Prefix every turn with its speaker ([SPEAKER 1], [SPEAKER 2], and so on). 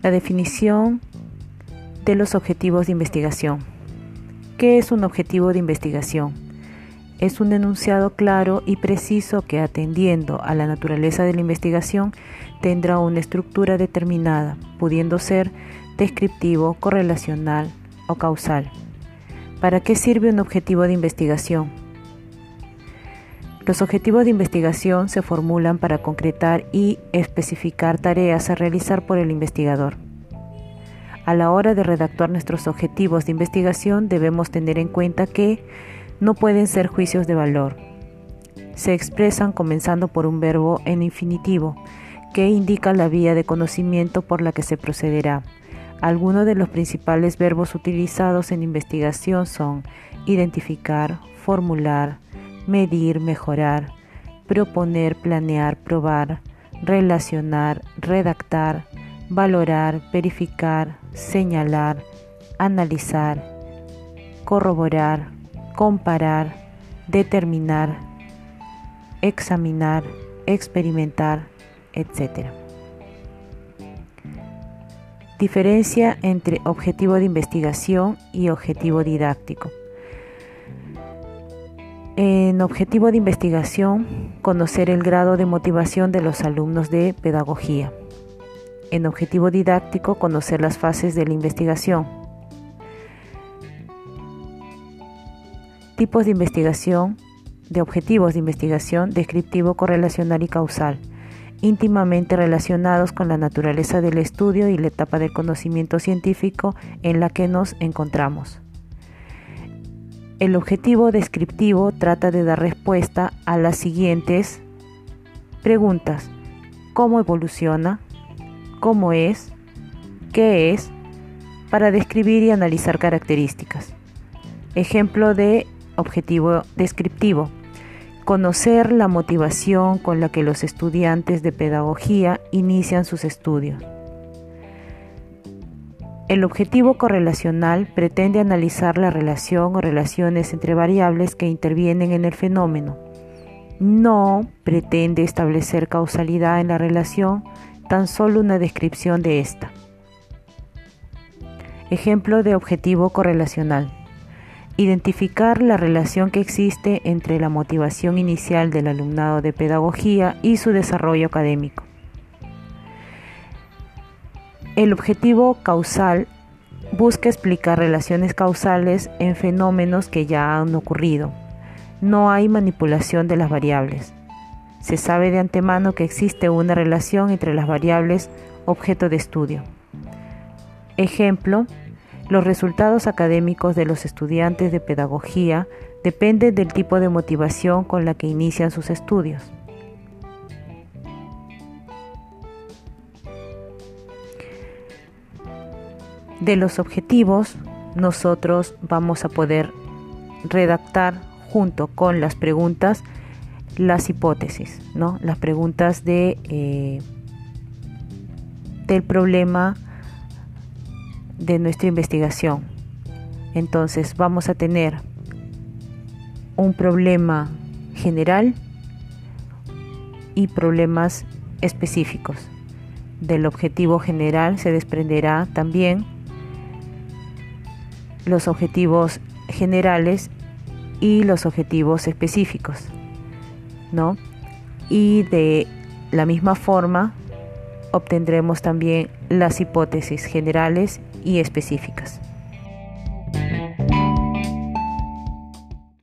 [SPEAKER 1] La definición de los objetivos de investigación. ¿Qué es un objetivo de investigación? Es un enunciado claro y preciso que atendiendo a la naturaleza de la investigación tendrá una estructura determinada, pudiendo ser descriptivo, correlacional o causal. ¿Para qué sirve un objetivo de investigación? Los objetivos de investigación se formulan para concretar y especificar tareas a realizar por el investigador. A la hora de redactar nuestros objetivos de investigación debemos tener en cuenta que no pueden ser juicios de valor. Se expresan comenzando por un verbo en infinitivo que indica la vía de conocimiento por la que se procederá. Algunos de los principales verbos utilizados en investigación son identificar, formular, medir, mejorar, proponer, planear, probar, relacionar, redactar, valorar, verificar, señalar, analizar, corroborar, comparar, determinar, examinar, experimentar, etc. Diferencia entre objetivo de investigación y objetivo didáctico. En objetivo de investigación, conocer el grado de motivación de los alumnos de pedagogía. En objetivo didáctico, conocer las fases de la investigación. Tipos de investigación, de objetivos de investigación, descriptivo, correlacional y causal, íntimamente relacionados con la naturaleza del estudio y la etapa del conocimiento científico en la que nos encontramos. El objetivo descriptivo trata de dar respuesta a las siguientes preguntas. ¿Cómo evoluciona? ¿Cómo es? ¿Qué es? Para describir y analizar características. Ejemplo de objetivo descriptivo. Conocer la motivación con la que los estudiantes de pedagogía inician sus estudios. El objetivo correlacional pretende analizar la relación o relaciones entre variables que intervienen en el fenómeno. No pretende establecer causalidad en la relación, tan solo una descripción de esta. Ejemplo de objetivo correlacional. Identificar la relación que existe entre la motivación inicial del alumnado de pedagogía y su desarrollo académico. El objetivo causal busca explicar relaciones causales en fenómenos que ya han ocurrido. No hay manipulación de las variables. Se sabe de antemano que existe una relación entre las variables objeto de estudio. Ejemplo, los resultados académicos de los estudiantes de pedagogía dependen del tipo de motivación con la que inician sus estudios. De los objetivos nosotros vamos a poder redactar junto con las preguntas las hipótesis, ¿no? las preguntas de, eh, del problema de nuestra investigación. Entonces vamos a tener un problema general y problemas específicos. Del objetivo general se desprenderá también los objetivos generales y los objetivos específicos, ¿no? Y de la misma forma obtendremos también las hipótesis generales y específicas.